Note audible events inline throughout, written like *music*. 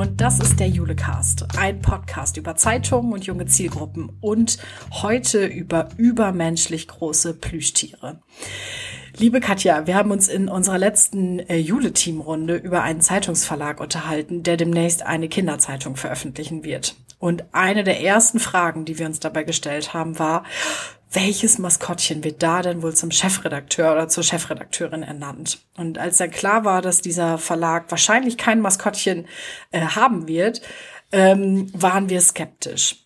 und das ist der Julecast, ein Podcast über Zeitungen und junge Zielgruppen und heute über übermenschlich große Plüschtiere. Liebe Katja, wir haben uns in unserer letzten äh, Jule-Team-Runde über einen Zeitungsverlag unterhalten, der demnächst eine Kinderzeitung veröffentlichen wird. Und eine der ersten Fragen, die wir uns dabei gestellt haben, war, welches Maskottchen wird da denn wohl zum Chefredakteur oder zur Chefredakteurin ernannt? Und als dann klar war, dass dieser Verlag wahrscheinlich kein Maskottchen äh, haben wird, ähm, waren wir skeptisch.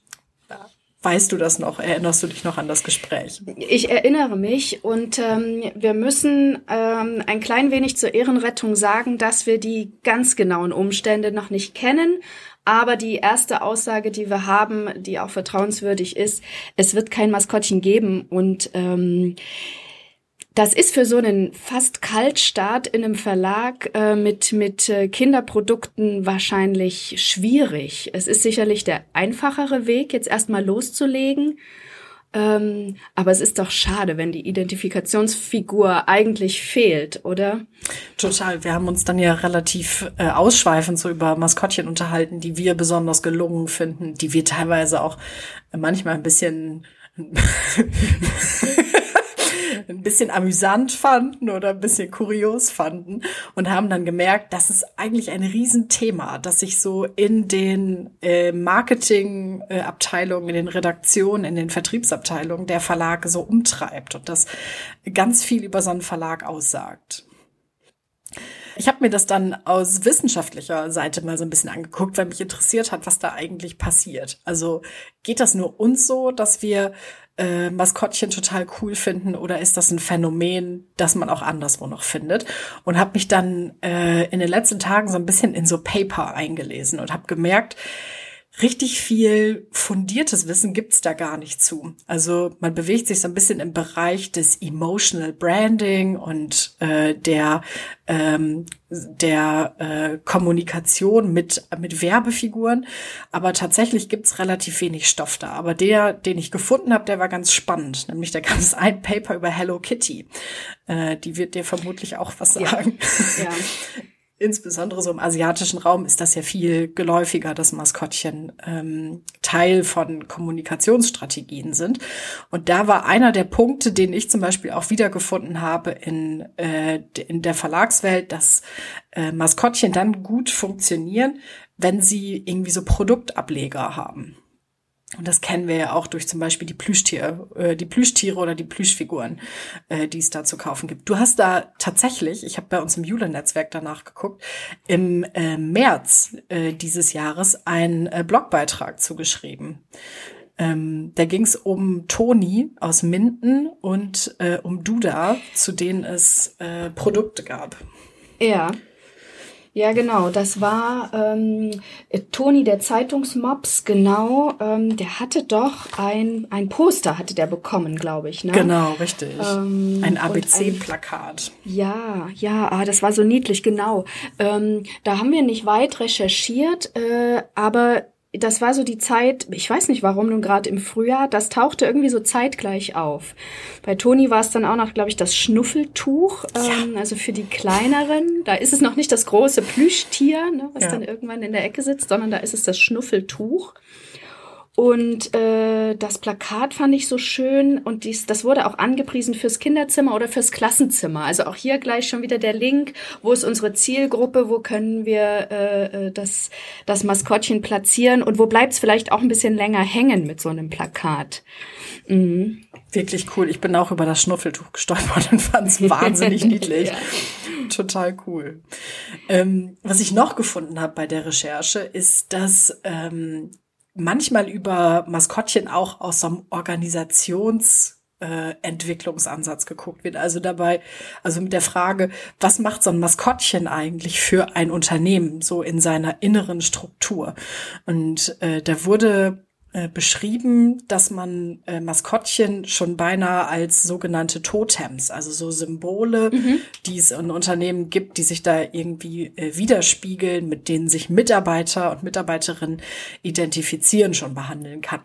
Weißt du das noch? Erinnerst du dich noch an das Gespräch? Ich erinnere mich und ähm, wir müssen ähm, ein klein wenig zur Ehrenrettung sagen, dass wir die ganz genauen Umstände noch nicht kennen. Aber die erste Aussage, die wir haben, die auch vertrauenswürdig ist, es wird kein Maskottchen geben und ähm, das ist für so einen fast Kaltstart in einem Verlag äh, mit, mit äh, Kinderprodukten wahrscheinlich schwierig. Es ist sicherlich der einfachere Weg, jetzt erstmal loszulegen. Ähm, aber es ist doch schade, wenn die Identifikationsfigur eigentlich fehlt, oder? Total. Wir haben uns dann ja relativ äh, ausschweifend so über Maskottchen unterhalten, die wir besonders gelungen finden, die wir teilweise auch manchmal ein bisschen ein bisschen amüsant fanden oder ein bisschen kurios fanden und haben dann gemerkt, das ist eigentlich ein Riesenthema, das sich so in den äh, Marketingabteilungen, in den Redaktionen, in den Vertriebsabteilungen der Verlage so umtreibt und das ganz viel über so einen Verlag aussagt. Ich habe mir das dann aus wissenschaftlicher Seite mal so ein bisschen angeguckt, weil mich interessiert hat, was da eigentlich passiert. Also geht das nur uns so, dass wir äh, Maskottchen total cool finden oder ist das ein Phänomen, das man auch anderswo noch findet? Und habe mich dann äh, in den letzten Tagen so ein bisschen in so Paper eingelesen und habe gemerkt, richtig viel fundiertes Wissen gibt's da gar nicht zu. Also man bewegt sich so ein bisschen im Bereich des Emotional Branding und äh, der ähm, der äh, Kommunikation mit mit Werbefiguren, aber tatsächlich gibt's relativ wenig Stoff da. Aber der, den ich gefunden habe, der war ganz spannend. Nämlich da gab es *laughs* ein Paper über Hello Kitty. Äh, die wird dir vermutlich auch was sagen. Ja. ja. Insbesondere so im asiatischen Raum ist das ja viel geläufiger, dass Maskottchen ähm, Teil von Kommunikationsstrategien sind. Und da war einer der Punkte, den ich zum Beispiel auch wiedergefunden habe in, äh, in der Verlagswelt, dass äh, Maskottchen dann gut funktionieren, wenn sie irgendwie so Produktableger haben. Und das kennen wir ja auch durch zum Beispiel die Plüschtiere, äh, die Plüschtiere oder die Plüschfiguren, äh, die es da zu kaufen gibt. Du hast da tatsächlich, ich habe bei uns im Jule-Netzwerk danach geguckt, im äh, März äh, dieses Jahres einen äh, Blogbeitrag zugeschrieben. Ähm, da ging es um Toni aus Minden und äh, um Duda, zu denen es äh, Produkte gab. Ja. Ja, genau. Das war ähm, Toni, der Zeitungsmops, genau. Ähm, der hatte doch ein, ein Poster, hatte der bekommen, glaube ich. Ne? Genau, richtig. Ähm, ein ABC-Plakat. Ja, ja, ah, das war so niedlich, genau. Ähm, da haben wir nicht weit recherchiert, äh, aber das war so die Zeit, ich weiß nicht warum nun gerade im Frühjahr, das tauchte irgendwie so zeitgleich auf. Bei Toni war es dann auch noch, glaube ich, das Schnuffeltuch, ähm, also für die kleineren. Da ist es noch nicht das große Plüschtier, ne, was ja. dann irgendwann in der Ecke sitzt, sondern da ist es das Schnuffeltuch. Und äh, das Plakat fand ich so schön und dies, das wurde auch angepriesen fürs Kinderzimmer oder fürs Klassenzimmer. Also auch hier gleich schon wieder der Link, wo ist unsere Zielgruppe, wo können wir äh, äh das, das Maskottchen platzieren und wo bleibt es vielleicht auch ein bisschen länger hängen mit so einem Plakat. Mhm. Wirklich cool. Ich bin auch über das Schnuffeltuch gestolpert und fand es wahnsinnig *laughs* niedlich. ja. Total cool. Ähm, was ich noch gefunden habe bei der Recherche, ist, dass ähm, manchmal über Maskottchen auch aus so einem Organisations äh, Entwicklungsansatz geguckt wird. Also dabei, also mit der Frage, was macht so ein Maskottchen eigentlich für ein Unternehmen so in seiner inneren Struktur? Und äh, da wurde äh, beschrieben, dass man äh, Maskottchen schon beinahe als sogenannte Totems, also so Symbole, mhm. die es in Unternehmen gibt, die sich da irgendwie äh, widerspiegeln, mit denen sich Mitarbeiter und Mitarbeiterinnen identifizieren, schon behandeln kann.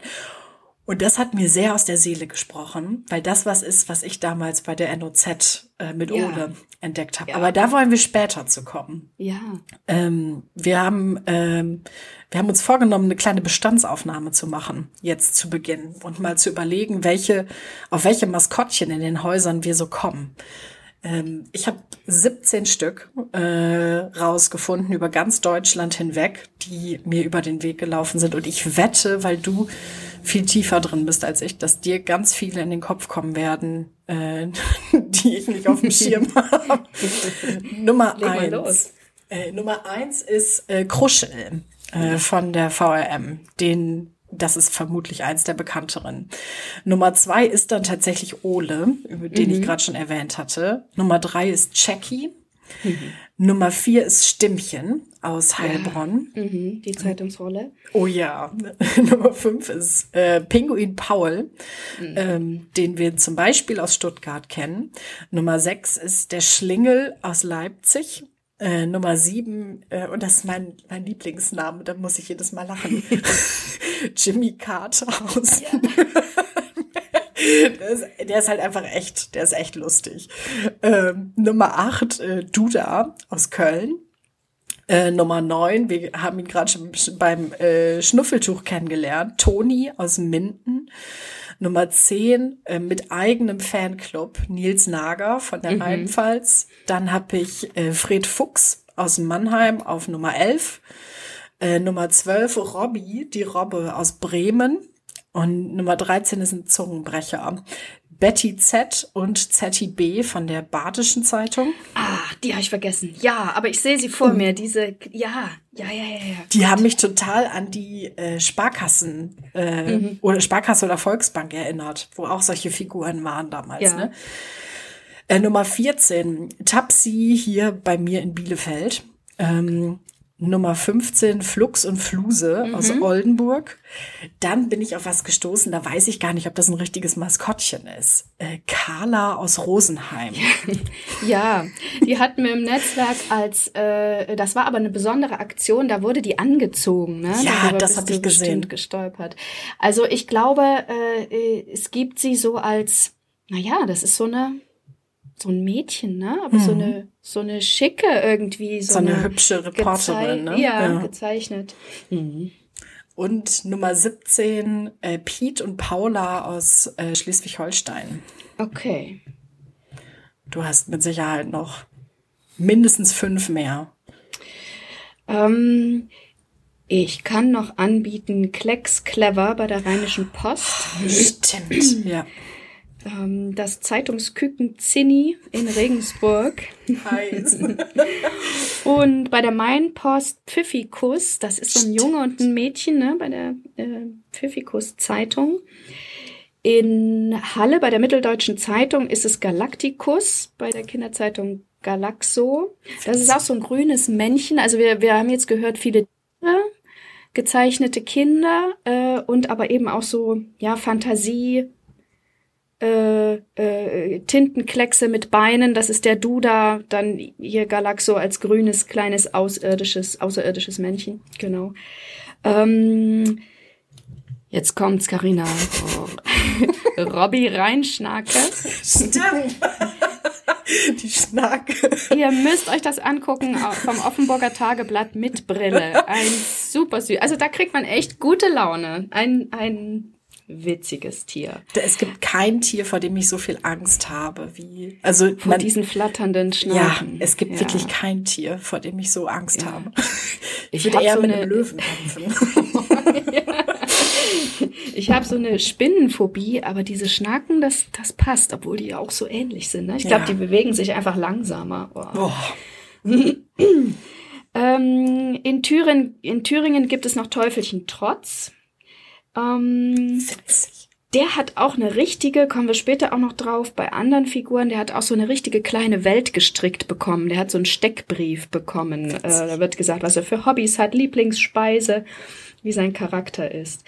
Und das hat mir sehr aus der Seele gesprochen, weil das was ist, was ich damals bei der NOZ äh, mit ja. Ole entdeckt habe. Ja. Aber da wollen wir später zu kommen. Ja. Ähm, wir haben ähm, wir haben uns vorgenommen, eine kleine Bestandsaufnahme zu machen jetzt zu Beginn und mal zu überlegen, welche auf welche Maskottchen in den Häusern wir so kommen. Ähm, ich habe 17 Stück äh, rausgefunden über ganz Deutschland hinweg, die mir über den Weg gelaufen sind. Und ich wette, weil du viel tiefer drin bist als ich, dass dir ganz viele in den Kopf kommen werden, äh, *laughs* die ich nicht auf dem Schirm *laughs* habe. Nummer Leg eins. Äh, Nummer eins ist äh, Kruschel äh, von der VRM. Den das ist vermutlich eins der bekannteren. Nummer zwei ist dann tatsächlich Ole, über den mhm. ich gerade schon erwähnt hatte. Nummer drei ist Jackie. Mhm. Nummer vier ist Stimmchen aus Heilbronn. Ja. Mhm, die Zeitungsrolle. Oh ja. *laughs* Nummer fünf ist äh, Pinguin Paul, mhm. ähm, den wir zum Beispiel aus Stuttgart kennen. Nummer sechs ist der Schlingel aus Leipzig. Äh, Nummer sieben, äh, und das ist mein, mein Lieblingsname, da muss ich jedes Mal lachen. *laughs* *laughs* Jimmy Carter aus. Ja. Der, ist, der ist halt einfach echt, der ist echt lustig. Ähm, Nummer acht, äh, Duda aus Köln. Äh, Nummer neun, wir haben ihn gerade schon beim äh, Schnuffeltuch kennengelernt, Toni aus Minden. Nummer 10 äh, mit eigenem Fanclub, Nils Nager von der mhm. Rheinpfalz. Dann habe ich äh, Fred Fuchs aus Mannheim auf Nummer 11. Äh, Nummer 12 Robby, die Robbe aus Bremen. Und Nummer 13 ist ein Zungenbrecher. Betty Z und Zetty B von der Badischen Zeitung. Ah, die habe ich vergessen. Ja, aber ich sehe sie vor oh. mir. Diese, ja, ja, ja, ja, ja. Die haben mich total an die äh, Sparkassen äh, mhm. oder Sparkasse oder Volksbank erinnert, wo auch solche Figuren waren damals. Ja. Ne? Äh, Nummer 14, Tapsi hier bei mir in Bielefeld. Ähm, Nummer 15 Flux und Fluse mhm. aus Oldenburg. Dann bin ich auf was gestoßen, da weiß ich gar nicht, ob das ein richtiges Maskottchen ist. Äh, Carla aus Rosenheim. *laughs* ja, die hatten wir im Netzwerk als, äh, das war aber eine besondere Aktion, da wurde die angezogen. Ne? Ja, Darüber das habe ich gesehen. gestolpert. Also ich glaube, äh, es gibt sie so als, naja, das ist so eine so ein Mädchen, ne? Aber mhm. so eine so eine schicke irgendwie so, so eine, eine, hübsche Reporterin, ne? Ja, ja. gezeichnet. Mhm. Und Nummer 17 äh, Piet und Paula aus äh, Schleswig-Holstein. Okay. Du hast mit Sicherheit noch mindestens fünf mehr. Ähm, ich kann noch anbieten Klecks Clever bei der Rheinischen Post. Stimmt, ja ähm, das Zeitungsküken Zinni in Regensburg. Heiß. *laughs* und bei der Mainpost Pfiffikus, das ist so ein Junge und ein Mädchen, ne, bei der äh, Pfiffikus Zeitung. In Halle bei der Mitteldeutschen Zeitung ist es Galacticus, bei der Kinderzeitung Galaxo. Das ist auch so ein grünes Männchen. Also wir, wir haben jetzt gehört, viele Tiere, gezeichnete Kinder äh, und aber eben auch so, ja, Fantasie, äh, äh, Tintenkleckse mit Beinen, das ist der Duda, dann hier Galaxo als grünes, kleines, außerirdisches, außerirdisches Männchen, genau. Ähm, jetzt kommt's, Carina. Oh. *laughs* Robby Reinschnake. Stimmt. Die Schnake. Ihr müsst euch das angucken vom Offenburger Tageblatt mit Brille. Ein super süß. Also da kriegt man echt gute Laune. Ein, ein witziges Tier. Es gibt kein Tier, vor dem ich so viel Angst habe wie also vor man, diesen flatternden Schnaken. Ja, es gibt ja. wirklich kein Tier, vor dem ich so Angst ja. habe. *laughs* Ich, ich würde eher so mit einem Löwen kämpfen. *laughs* *laughs* Ich habe so eine Spinnenphobie, aber diese Schnaken, das, das passt, obwohl die ja auch so ähnlich sind. Ne? Ich glaube, die bewegen sich einfach langsamer. Oh. ähm, in, Thüringen, in Thüringen gibt es noch Teufelchen Trotz. Ähm, der hat auch eine richtige, kommen wir später auch noch drauf, bei anderen Figuren, der hat auch so eine richtige kleine Welt gestrickt bekommen. Der hat so einen Steckbrief bekommen. Äh, da wird gesagt, was er für Hobbys hat, Lieblingsspeise, wie sein Charakter ist.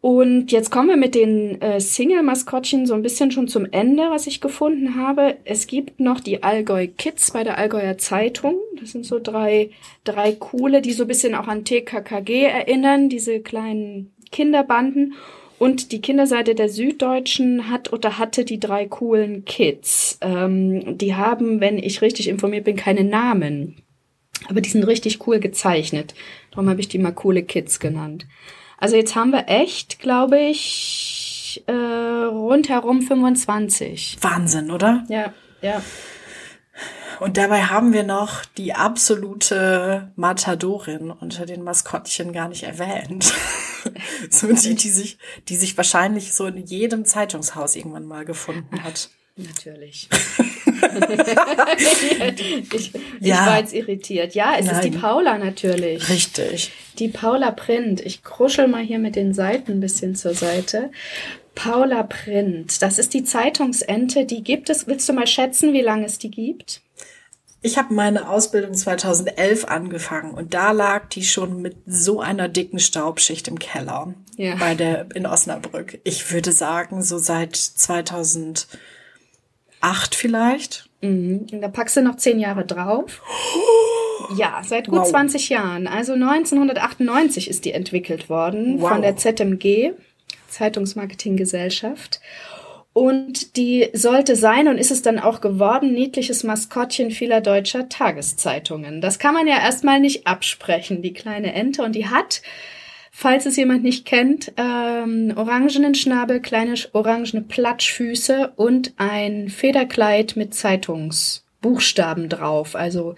Und jetzt kommen wir mit den äh, Single-Maskottchen so ein bisschen schon zum Ende, was ich gefunden habe. Es gibt noch die Allgäu Kids bei der Allgäuer Zeitung. Das sind so drei, drei coole, die so ein bisschen auch an TKKG erinnern, diese kleinen Kinderbanden. Und die Kinderseite der Süddeutschen hat oder hatte die drei coolen Kids. Ähm, die haben, wenn ich richtig informiert bin, keine Namen. Aber die sind richtig cool gezeichnet. Darum habe ich die mal coole Kids genannt. Also jetzt haben wir echt, glaube ich, äh, rundherum 25. Wahnsinn, oder? Ja, ja. Und dabei haben wir noch die absolute Matadorin unter den Maskottchen gar nicht erwähnt. *laughs* *laughs* so die, die sich, die sich wahrscheinlich so in jedem Zeitungshaus irgendwann mal gefunden hat. Natürlich. *laughs* ich, ich ja. war jetzt irritiert. Ja, es Nein. ist die Paula natürlich. Richtig. Die Paula Print. Ich kruschel mal hier mit den Seiten ein bisschen zur Seite. Paula Print. Das ist die Zeitungsente. Die gibt es. Willst du mal schätzen, wie lange es die gibt? Ich habe meine Ausbildung 2011 angefangen und da lag die schon mit so einer dicken Staubschicht im Keller ja. bei der in Osnabrück. Ich würde sagen, so seit 2008 vielleicht. Mhm. Und da packst du noch zehn Jahre drauf. *gasps* Ja, seit gut wow. 20 Jahren. Also 1998 ist die entwickelt worden wow. von der ZMG, Zeitungsmarketinggesellschaft. Und die sollte sein und ist es dann auch geworden, niedliches Maskottchen vieler deutscher Tageszeitungen. Das kann man ja erstmal nicht absprechen, die kleine Ente. Und die hat, falls es jemand nicht kennt, ähm, orangenen Schnabel, kleine orangene Platschfüße und ein Federkleid mit Zeitungsbuchstaben drauf. Also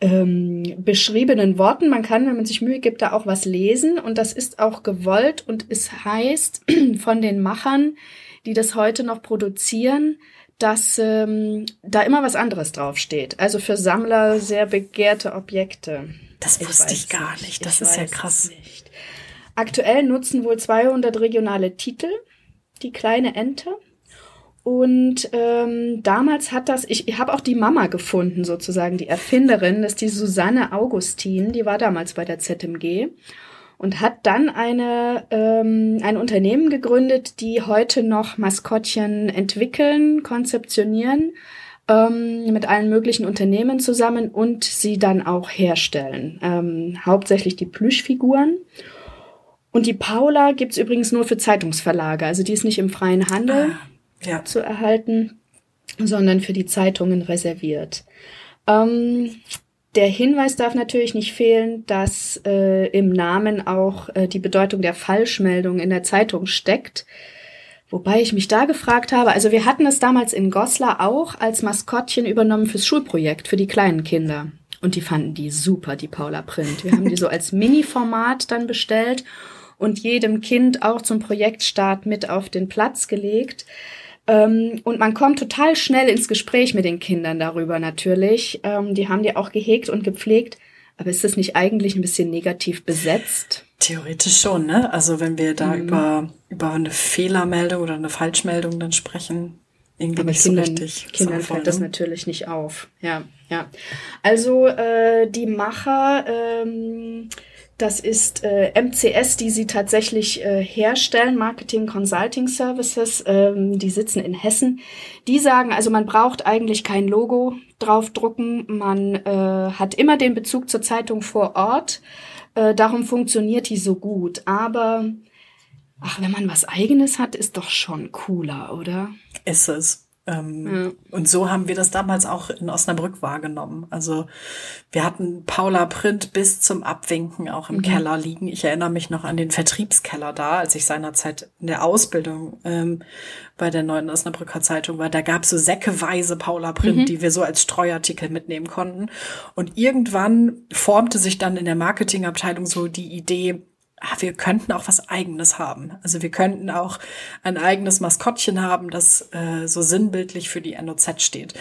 ähm, beschriebenen Worten. Man kann, wenn man sich Mühe gibt, da auch was lesen. Und das ist auch gewollt und es heißt *clears throat* von den Machern, die das heute noch produzieren, dass ähm, da immer was anderes draufsteht. Also für Sammler sehr begehrte Objekte. Das wusste ich, ich gar nicht. nicht. Das ich ist ja krass. Aktuell nutzen wohl 200 regionale Titel die kleine Ente. Und ähm, damals hat das, ich, ich habe auch die Mama gefunden, sozusagen, die Erfinderin, das ist die Susanne Augustin, die war damals bei der ZMG und hat dann eine, ähm, ein Unternehmen gegründet, die heute noch Maskottchen entwickeln, konzeptionieren, ähm, mit allen möglichen Unternehmen zusammen und sie dann auch herstellen. Ähm, hauptsächlich die Plüschfiguren. Und die Paula gibt's übrigens nur für Zeitungsverlage, also die ist nicht im freien Handel ah, ja. zu erhalten, sondern für die Zeitungen reserviert. Ähm, der Hinweis darf natürlich nicht fehlen, dass äh, im Namen auch äh, die Bedeutung der Falschmeldung in der Zeitung steckt. Wobei ich mich da gefragt habe, also wir hatten es damals in Goslar auch als Maskottchen übernommen fürs Schulprojekt, für die kleinen Kinder. Und die fanden die super, die Paula Print. Wir haben die so als *laughs* Mini-Format dann bestellt und jedem Kind auch zum Projektstart mit auf den Platz gelegt. Ähm, und man kommt total schnell ins Gespräch mit den Kindern darüber natürlich. Ähm, die haben die auch gehegt und gepflegt. Aber ist das nicht eigentlich ein bisschen negativ besetzt? Theoretisch schon, ne? Also wenn wir da mhm. über, über eine Fehlermeldung oder eine Falschmeldung dann sprechen, irgendwie Aber nicht Kindern, so richtig. Kindern fällt das ne? natürlich nicht auf. Ja, ja. Also äh, die Macher ähm, das ist äh, MCS, die sie tatsächlich äh, herstellen, Marketing Consulting Services. Ähm, die sitzen in Hessen. Die sagen, also man braucht eigentlich kein Logo draufdrucken. Man äh, hat immer den Bezug zur Zeitung vor Ort. Äh, darum funktioniert die so gut. Aber ach, wenn man was Eigenes hat, ist doch schon cooler, oder? Ist es. Ähm, ja. Und so haben wir das damals auch in Osnabrück wahrgenommen. Also wir hatten Paula Print bis zum Abwinken auch im mhm. Keller liegen. Ich erinnere mich noch an den Vertriebskeller da, als ich seinerzeit in der Ausbildung ähm, bei der neuen Osnabrücker Zeitung war. Da gab es so säckeweise Paula Print, mhm. die wir so als Streuartikel mitnehmen konnten. Und irgendwann formte sich dann in der Marketingabteilung so die Idee, ah, wir könnten auch was Eigenes haben. Also wir könnten auch ein eigenes Maskottchen haben, das äh, so sinnbildlich für die NOZ steht.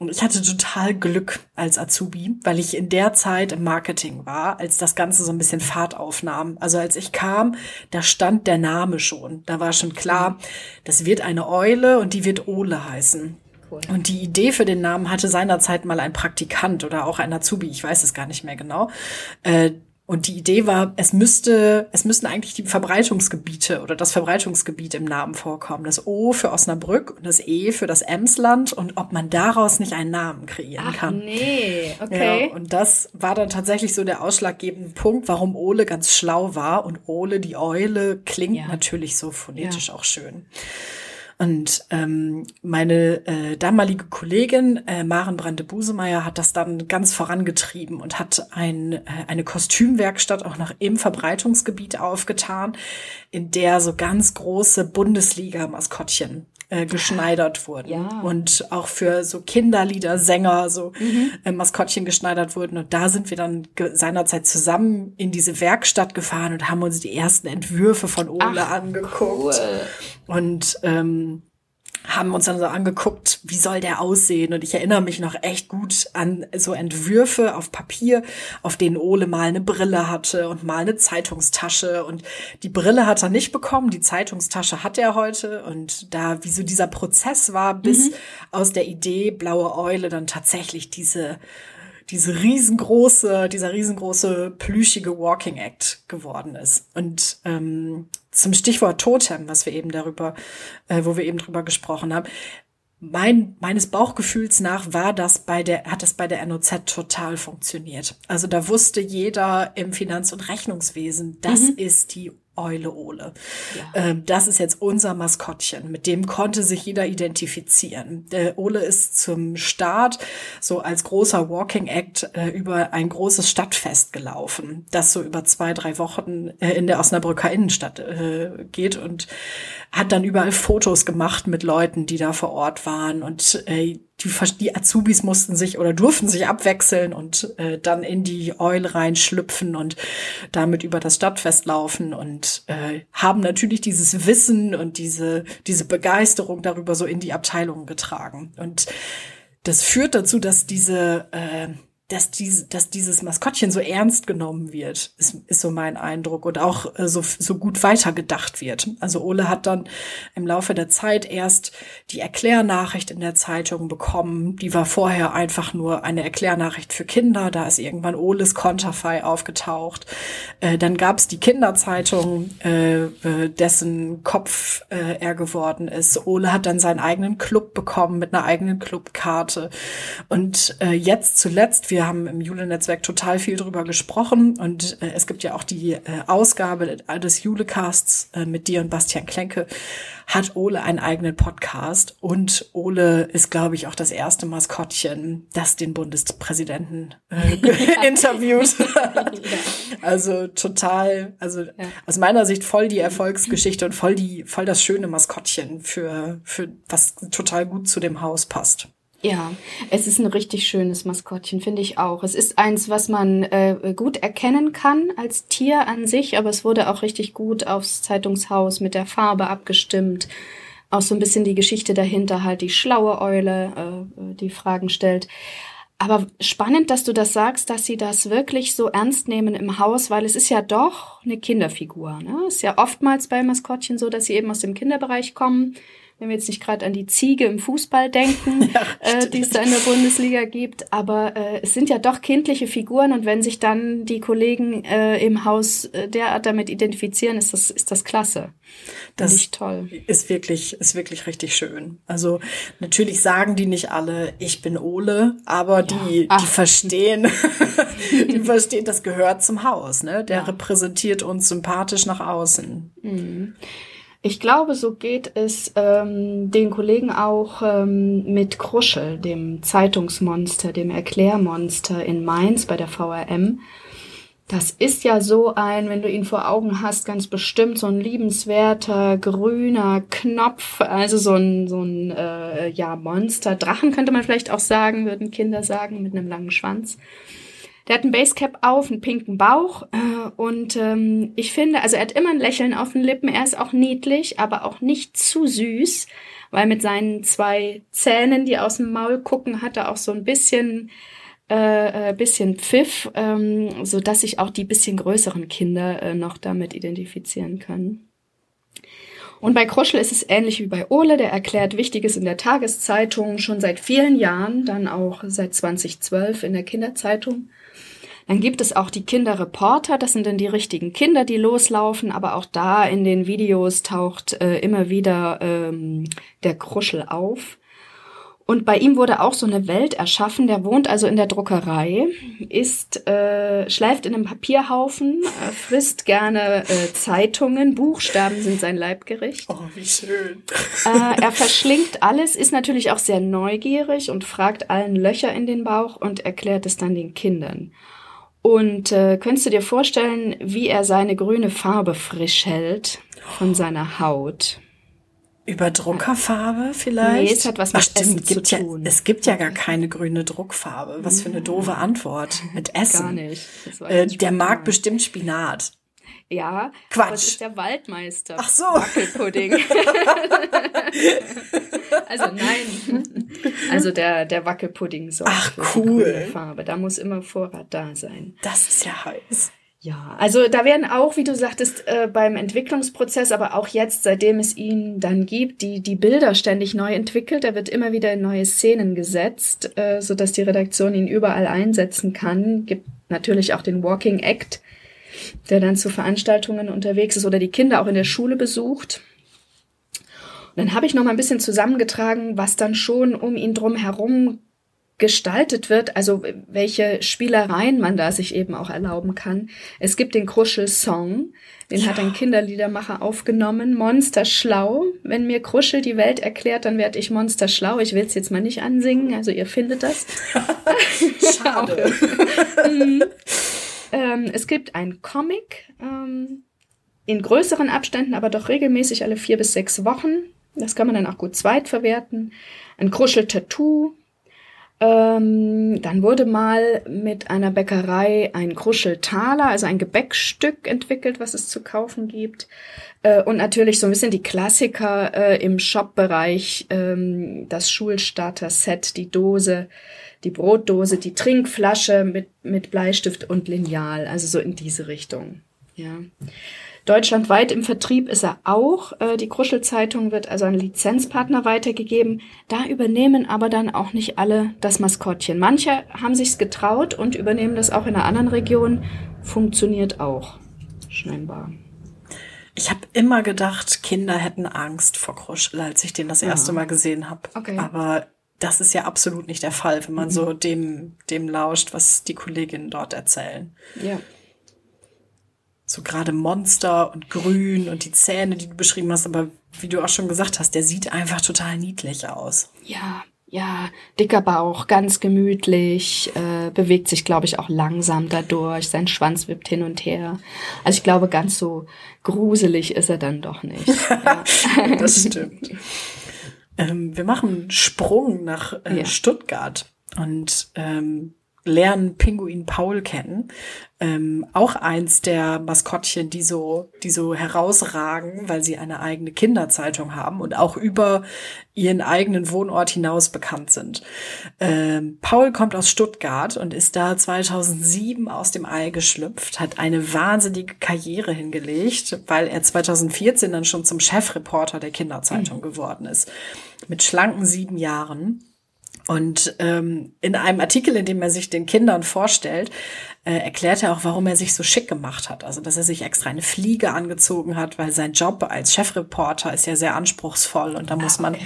Und ich hatte total Glück als Azubi, weil ich in der Zeit im Marketing war, als das Ganze so ein bisschen Fahrt aufnahm. Also als ich kam, da stand der Name schon. Da war schon klar, das wird eine Eule und die wird Ole heißen. Und die Idee für den Namen hatte seinerzeit mal ein Praktikant oder auch ein Azubi, ich weiß es gar nicht mehr genau. Äh, Und die Idee war, es müsste, es müssten eigentlich die Verbreitungsgebiete oder das Verbreitungsgebiet im Namen vorkommen. Das O für Osnabrück und das E für das Emsland und ob man daraus nicht einen Namen kreieren Ach, kann. nee, okay. Ja, und das war dann tatsächlich so der ausschlaggebende Punkt, warum Ole ganz schlau war. Und Ole, die Eule, klingt Ja. natürlich so phonetisch auch schön. Und ähm, meine äh, damalige Kollegin äh, Maren Brande-Busemeyer hat das dann ganz vorangetrieben und hat ein, äh, eine Kostümwerkstatt auch noch im Verbreitungsgebiet aufgetan, in der so ganz große Bundesliga-Maskottchen äh, geschneidert wurden Ja. und auch für so Kinderlieder, Sänger, so äh, Maskottchen geschneidert wurden. Und da sind wir dann seinerzeit zusammen in diese Werkstatt gefahren und haben uns die ersten Entwürfe von Ole angeguckt und ähm, haben uns dann so angeguckt, wie soll der aussehen? Und ich erinnere mich noch echt gut an so Entwürfe auf Papier, auf denen Ole mal eine Brille hatte und mal eine Zeitungstasche. Und die Brille hat er nicht bekommen, die Zeitungstasche hat er heute. Und da, wie so dieser Prozess war, bis aus der Idee Blaue Eule dann tatsächlich diese diese riesengroße, dieser riesengroße plüschige Walking Act geworden ist. Und ähm, zum Stichwort Totem, was wir eben darüber, äh, wo wir eben drüber gesprochen haben, mein, meines Bauchgefühls nach war das bei der, hat das bei der NOZ total funktioniert. Also da wusste jeder im Finanz- und Rechnungswesen, das ist die Eule Ole. Ähm, das ist jetzt unser Maskottchen. Mit dem konnte sich jeder identifizieren. Der Ole ist zum Start so als großer Walking Act äh, über ein großes Stadtfest gelaufen, das so über zwei, drei Wochen äh, in der Osnabrücker Innenstadt äh, geht und hat dann überall Fotos gemacht mit Leuten, die da vor Ort waren und die, die Azubis mussten sich oder durften sich abwechseln und äh, dann in die Eule reinschlüpfen und damit über das Stadtfest laufen und äh, haben natürlich dieses Wissen und diese, diese Begeisterung darüber so in die Abteilungen getragen. Und das führt dazu, dass diese, äh, dass, diese, dass dieses Maskottchen so ernst genommen wird, ist, ist so mein Eindruck und auch äh, so, so gut weitergedacht wird. Also Ole hat dann im Laufe der Zeit erst die Erklärnachricht in der Zeitung bekommen. Die war vorher einfach nur eine Erklärnachricht für Kinder. Da ist irgendwann Oles Konterfei aufgetaucht. Äh, dann gab es die Kinderzeitung, äh, äh, dessen Kopf äh, er geworden ist. Ole hat dann seinen eigenen Club bekommen mit einer eigenen Clubkarte. Und äh, jetzt zuletzt, wir haben im Jule-Netzwerk total viel drüber gesprochen und äh, es gibt ja auch die äh, Ausgabe des Julecasts äh, mit dir und Bastian Klenke, hat Ole einen eigenen Podcast und Ole ist, glaube ich, auch das erste Maskottchen, das den Bundespräsidenten äh, *laughs* interviewt hat. Also total, also aus meiner Sicht voll die Erfolgsgeschichte und voll die, voll das schöne Maskottchen für, für was total gut zu dem Haus passt. Ja, es ist ein richtig schönes Maskottchen, finde ich auch. Es ist eins, was man äh, gut erkennen kann als Tier an sich, aber es wurde auch richtig gut aufs Zeitungshaus mit der Farbe abgestimmt. Auch so ein bisschen die Geschichte dahinter, halt die schlaue Eule, äh, die Fragen stellt. Aber spannend, dass du das sagst, dass sie das wirklich so ernst nehmen im Haus, weil es ist ja doch eine Kinderfigur. Ne? Ist ja oftmals bei Maskottchen so, dass sie eben aus dem Kinderbereich kommen. Wenn wir jetzt nicht gerade an die Ziege im Fußball denken, *laughs* äh, die es da in der Bundesliga gibt, aber äh, es sind ja doch kindliche Figuren und wenn sich dann die Kollegen äh, im Haus äh, derart damit identifizieren, ist das ist das klasse. Das ich toll. ist wirklich, ist wirklich richtig schön. Also natürlich sagen die nicht alle, ich bin Ole, aber die, die Ach. verstehen, *laughs* *laughs* die verstehen, das gehört zum Haus, ne? Der repräsentiert uns sympathisch nach außen. Ich glaube, so geht es ähm, den Kollegen auch ähm, mit Kruschel, dem Zeitungsmonster, dem Erklärmonster in Mainz bei der VRM. Das ist ja so ein, wenn du ihn vor Augen hast, ganz bestimmt so ein liebenswerter grüner Knopf, also so ein so ein äh, ja Monster, Drachen könnte man vielleicht auch sagen, würden Kinder sagen, mit einem langen Schwanz. Der hat ein Basecap auf, einen pinken Bauch äh, und ähm, ich finde, also er hat immer ein Lächeln auf den Lippen. Er ist auch niedlich, aber auch nicht zu süß, weil mit seinen zwei Zähnen, die aus dem Maul gucken, hat er auch so ein bisschen äh, äh, bisschen Pfiff, ähm, so dass sich auch die bisschen größeren Kinder äh, noch damit identifizieren können. Und bei Kruschel ist es ähnlich wie bei Ole, der erklärt Wichtiges in der Tageszeitung schon seit vielen Jahren, dann auch seit 2012 in der Kinderzeitung. Dann gibt es auch die Kinderreporter, das sind dann die richtigen Kinder, die loslaufen, aber auch da in den Videos taucht äh, immer wieder ähm, der Kruschel auf. Und bei ihm wurde auch so eine Welt erschaffen. Der wohnt also in der Druckerei, ist, äh, schläft in einem Papierhaufen, äh, frisst gerne äh, Zeitungen, Buchstaben sind sein Leibgericht. Oh, wie schön. Äh, er verschlingt alles, ist natürlich auch sehr neugierig und fragt allen Löcher in den Bauch und erklärt es dann den Kindern. Und äh, könntest du dir vorstellen, wie er seine grüne Farbe frisch hält von seiner Haut? Über Druckerfarbe vielleicht? Nee, es hat was mit Ach, Essen gibt zu ja, tun. Es gibt ja gar keine grüne Druckfarbe. Was für eine doofe Antwort. Mit Essen. Gar nicht. Äh, der mag bestimmt Spinat. Ja, Quatsch. aber es ist der Waldmeister. Ach so. Wackelpudding. *laughs* also nein. Also der, der Wackelpudding sorgt Ach, cool. Farbe. Da muss immer Vorrat da sein. Das ist ja heiß. Ja, also da werden auch, wie du sagtest, äh, beim Entwicklungsprozess, aber auch jetzt, seitdem es ihn dann gibt, die, die Bilder ständig neu entwickelt. Er wird immer wieder in neue Szenen gesetzt, äh, so dass die Redaktion ihn überall einsetzen kann. Gibt natürlich auch den Walking Act, der dann zu Veranstaltungen unterwegs ist oder die Kinder auch in der Schule besucht. Und dann habe ich noch mal ein bisschen zusammengetragen, was dann schon um ihn drum herum gestaltet wird, also welche Spielereien man da sich eben auch erlauben kann. Es gibt den Kruschel-Song, den hat ein Kinderliedermacher aufgenommen. Monster schlau. Wenn mir Kruschel die Welt erklärt, dann werde ich Monster schlau. Ich will es jetzt mal nicht ansingen, also ihr findet das. *laughs* *laughs* Schade. Ähm, es gibt einen Comic ähm, in größeren Abständen, aber doch regelmäßig alle vier bis sechs Wochen. Das kann man dann auch gut zweitverwerten. Ein Kruschel-Tattoo. Ähm, dann wurde mal mit einer Bäckerei ein Kruscheltaler, also ein Gebäckstück entwickelt, was es zu kaufen gibt. Äh, und natürlich so ein bisschen die Klassiker äh, im Shop-Bereich, ähm, das Schulstarter-Set, die Dose, die Brotdose, die Trinkflasche mit, mit Bleistift und Lineal, also so in diese Richtung. Ja. Deutschlandweit im Vertrieb ist er auch. Äh, Die Kruschel-Zeitung wird also an Lizenzpartner weitergegeben. Da übernehmen aber dann auch nicht alle das Maskottchen. Manche haben sich's getraut und übernehmen das auch in einer anderen Region. Funktioniert auch. Scheinbar. Ich habe immer gedacht, Kinder hätten Angst vor Kruschel, als ich den das erste Mal gesehen habe. Okay. Aber das ist ja absolut nicht der Fall, wenn man so dem, dem lauscht, was die Kolleginnen dort erzählen. Ja. So gerade Monster und Grün und die Zähne, die du beschrieben hast, aber wie du auch schon gesagt hast, der sieht einfach total niedlich aus. Ja, ja, dicker Bauch, ganz gemütlich, äh, bewegt sich, glaube ich, auch langsam dadurch. Sein Schwanz wippt hin und her. Also ich glaube, ganz so gruselig ist er dann doch nicht. *laughs* ja. Das stimmt. Ähm, wir machen einen Sprung nach äh, Ja. Stuttgart und ähm, lernen Pinguin Paul kennen. Ähm, auch eins der Maskottchen, die so, die so herausragen, weil sie eine eigene Kinderzeitung haben und auch über ihren eigenen Wohnort hinaus bekannt sind. Ähm, Paul kommt aus Stuttgart und ist da 2007 aus dem Ei geschlüpft, hat eine wahnsinnige Karriere hingelegt, weil er 2014 dann schon zum Chefreporter der Kinderzeitung geworden ist. Mit schlanken sieben Jahren. Und ähm, in einem Artikel, in dem er sich den Kindern vorstellt, äh, erklärt er auch, warum er sich so schick gemacht hat. Also, dass er sich extra eine Fliege angezogen hat, weil sein Job als Chefreporter ist ja sehr anspruchsvoll und da muss man,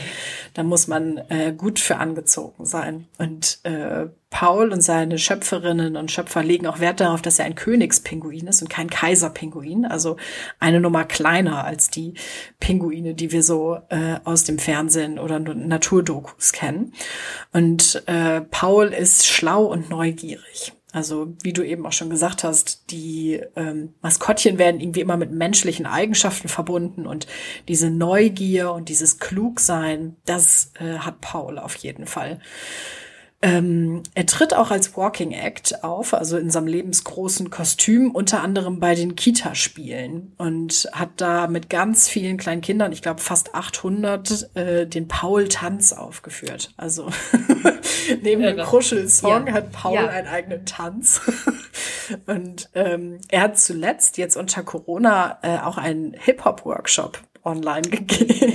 da muss man äh, gut für angezogen sein. Und äh, Paul und seine Schöpferinnen und Schöpfer legen auch Wert darauf, dass er ein Königspinguin ist und kein Kaiserpinguin, also eine Nummer kleiner als die Pinguine, die wir so äh, aus dem Fernsehen oder Naturdokus kennen. Und äh, Paul ist schlau und neugierig. Also wie du eben auch schon gesagt hast, die ähm, Maskottchen werden irgendwie immer mit menschlichen Eigenschaften verbunden und diese Neugier und dieses Klugsein, das äh, hat Paul auf jeden Fall. Ähm, er tritt auch als Walking Act auf, also in seinem lebensgroßen Kostüm, unter anderem bei den Kita-Spielen und hat da mit ganz vielen kleinen Kindern, ich glaube fast 800, äh, den Paul-Tanz aufgeführt. Also *laughs* neben dem. Kruschel-Song Ja. hat Paul Ja. einen eigenen Tanz. *laughs* und ähm, er hat zuletzt jetzt unter Corona äh, auch einen Hip-Hop-Workshop online *laughs* gegeben.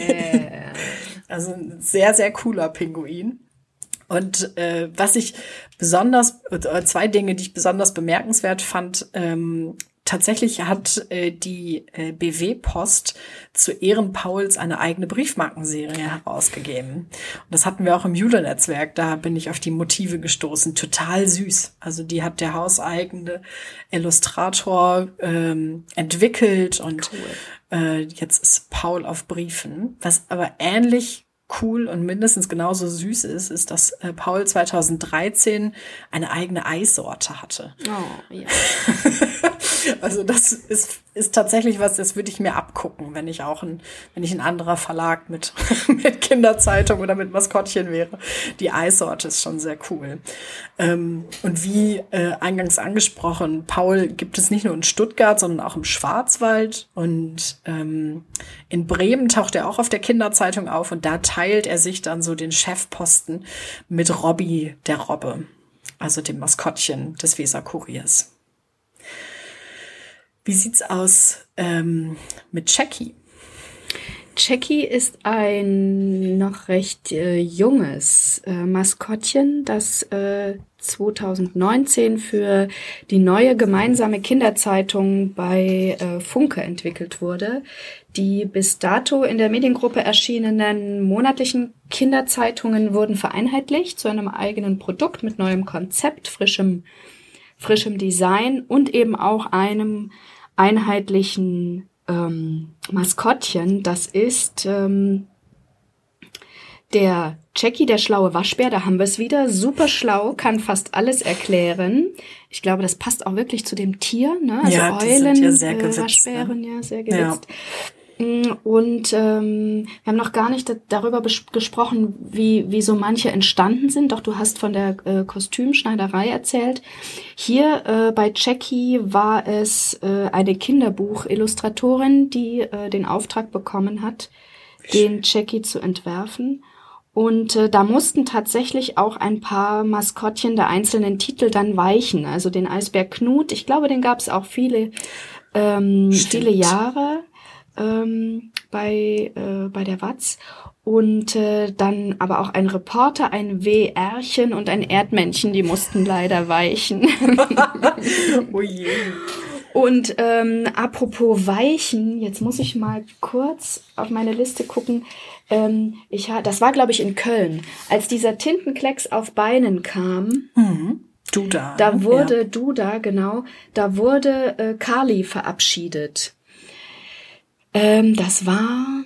Also ein sehr, sehr cooler Pinguin. Und äh, was ich besonders, äh, zwei Dinge, die ich besonders bemerkenswert fand, ähm, Tatsächlich hat äh, die äh, BW Post zu Ehren Pauls eine eigene Briefmarkenserie herausgegeben. Und das hatten wir auch im Jule-Netzwerk. Da bin ich auf die Motive gestoßen. Total süß. Also die hat der hauseigene Illustrator ähm, entwickelt und cool. äh, jetzt ist Paul auf Briefen. Was aber ähnlich cool und mindestens genauso süß ist, ist, dass äh, Paul 2013 eine eigene Eissorte hatte. Oh, ja. *laughs* also das ist, ist tatsächlich was, das würde ich mir abgucken, wenn ich auch ein, wenn ich ein anderer Verlag mit, *laughs* mit Kinderzeitung oder mit Maskottchen wäre. Die Eissorte ist schon sehr cool. Ähm, und wie äh, eingangs angesprochen, Paul gibt es nicht nur in Stuttgart, sondern auch im Schwarzwald und ähm, in Bremen taucht er auch auf der Kinderzeitung auf und da teilt er sich dann so den Chefposten mit Robby der Robbe, also dem Maskottchen des Weser-Kuriers. Wie sieht's aus ähm, mit Jackie? Jackie ist ein noch recht äh, junges äh, Maskottchen, das äh, 2019 für die neue gemeinsame Kinderzeitung bei äh, Funke entwickelt wurde. Die bis dato in der Mediengruppe erschienenen monatlichen Kinderzeitungen wurden vereinheitlicht zu einem eigenen Produkt mit neuem Konzept, frischem, frischem Design und eben auch einem einheitlichen ähm, Maskottchen. Das ist ähm, der Jackie, der schlaue Waschbär, da haben wir es wieder. Super schlau, kann fast alles erklären. Ich glaube, das passt auch wirklich zu dem Tier, ne? Also ja, Eulen, ja sehr gewitzt, äh, Waschbären, ne? ja, sehr gewitzt. Ja. Und ähm, wir haben noch gar nicht darüber gesprochen, wie, wie so manche entstanden sind. Doch du hast von der äh, Kostümschneiderei erzählt. Hier äh, bei Jackie war es äh, eine Kinderbuchillustratorin, die äh, den Auftrag bekommen hat, den Jackie zu entwerfen. Und äh, da mussten tatsächlich auch ein paar Maskottchen der einzelnen Titel dann weichen. Also den Eisberg Knut, ich glaube, den gab es auch viele ähm, viele Jahre ähm, bei, äh, bei der Watz. Und äh, dann aber auch ein Reporter, ein WRchen und ein Erdmännchen, die mussten leider weichen. *laughs* oh je. Und ähm, apropos Weichen, jetzt muss ich mal kurz auf meine Liste gucken. Ähm, ich das war, glaube ich, in Köln, als dieser Tintenklecks auf Beinen kam. Mhm. Duda. Da wurde ja. Duda, genau, da wurde äh, Kali verabschiedet. Ähm, das war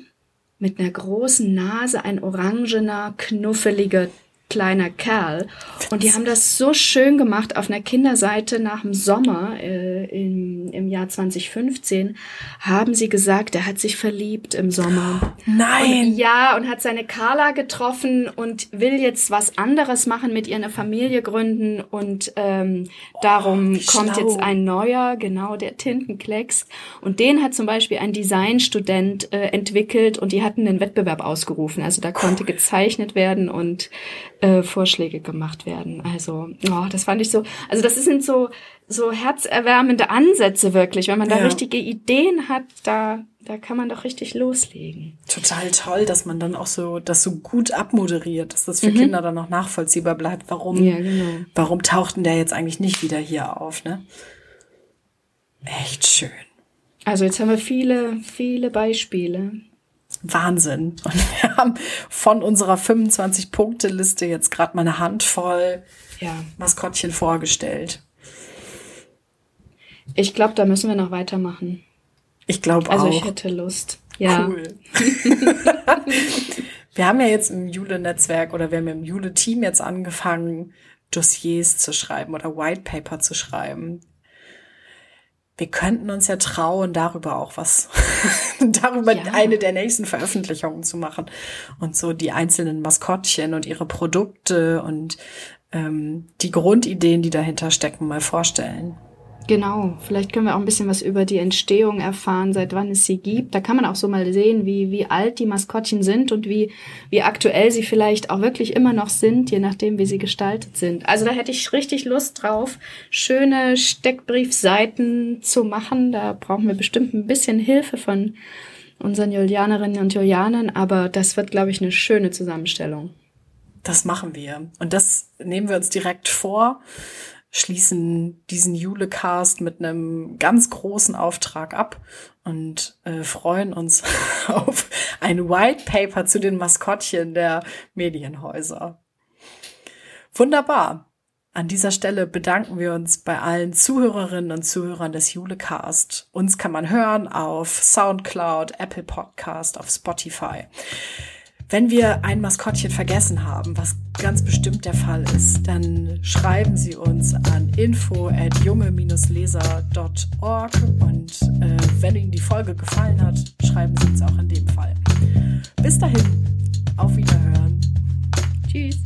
mit einer großen Nase ein orangener, knuffeliger kleiner Kerl. Und die haben das so schön gemacht auf einer Kinderseite nach dem Sommer äh, im, im Jahr 2015. Haben sie gesagt, er hat sich verliebt im Sommer. Nein! Und, ja, und hat seine Carla getroffen und will jetzt was anderes machen, mit ihr eine Familie gründen. Und ähm, darum oh, kommt jetzt ein neuer, genau, der Tintenklecks. Und den hat zum Beispiel ein Designstudent äh, entwickelt und die hatten einen Wettbewerb ausgerufen. Also da konnte gezeichnet werden und äh, Vorschläge gemacht werden. Also, oh, das fand ich so, also das sind so, so herzerwärmende Ansätze wirklich. Wenn man da ja. richtige Ideen hat, da, da kann man doch richtig loslegen. Total toll, dass man dann auch so, das so gut abmoderiert, dass das für mhm. Kinder dann auch nachvollziehbar bleibt. Warum, ja, genau. warum taucht denn der jetzt eigentlich nicht wieder hier auf, ne? Echt schön. Also jetzt haben wir viele, viele Beispiele. Wahnsinn. Und wir haben von unserer 25-Punkte-Liste jetzt gerade mal eine Handvoll ja. Maskottchen vorgestellt. Ich glaube, da müssen wir noch weitermachen. Ich glaube auch. Also ich hätte Lust. Ja. Cool. *laughs* wir haben ja jetzt im Jule-Netzwerk oder wir haben im Jule-Team jetzt angefangen, Dossiers zu schreiben oder White Paper zu schreiben wir könnten uns ja trauen, darüber auch was, *laughs* darüber ja. eine der nächsten Veröffentlichungen zu machen und so die einzelnen Maskottchen und ihre Produkte und ähm, die Grundideen, die dahinter stecken, mal vorstellen. Genau, vielleicht können wir auch ein bisschen was über die Entstehung erfahren, seit wann es sie gibt. Da kann man auch so mal sehen, wie, wie alt die Maskottchen sind und wie, wie aktuell sie vielleicht auch wirklich immer noch sind, je nachdem, wie sie gestaltet sind. Also da hätte ich richtig Lust drauf, schöne Steckbriefseiten zu machen. Da brauchen wir bestimmt ein bisschen Hilfe von unseren Julianerinnen und Julianern, aber das wird, glaube ich, eine schöne Zusammenstellung. das machen wir. Und das nehmen wir uns direkt vor, schließen diesen Julecast mit einem ganz großen Auftrag ab und äh, freuen uns *laughs* auf ein White Paper zu den Maskottchen der Medienhäuser. Wunderbar. An dieser Stelle bedanken wir uns bei allen Zuhörerinnen und Zuhörern des Julecast. Uns kann man hören auf SoundCloud, Apple Podcast, auf Spotify. Wenn wir ein Maskottchen vergessen haben, was ganz bestimmt der Fall ist, dann schreiben Sie uns an info at junge-leser.org und äh, wenn Ihnen die Folge gefallen hat, schreiben Sie uns auch in dem Fall. Bis dahin, auf Wiederhören. Tschüss.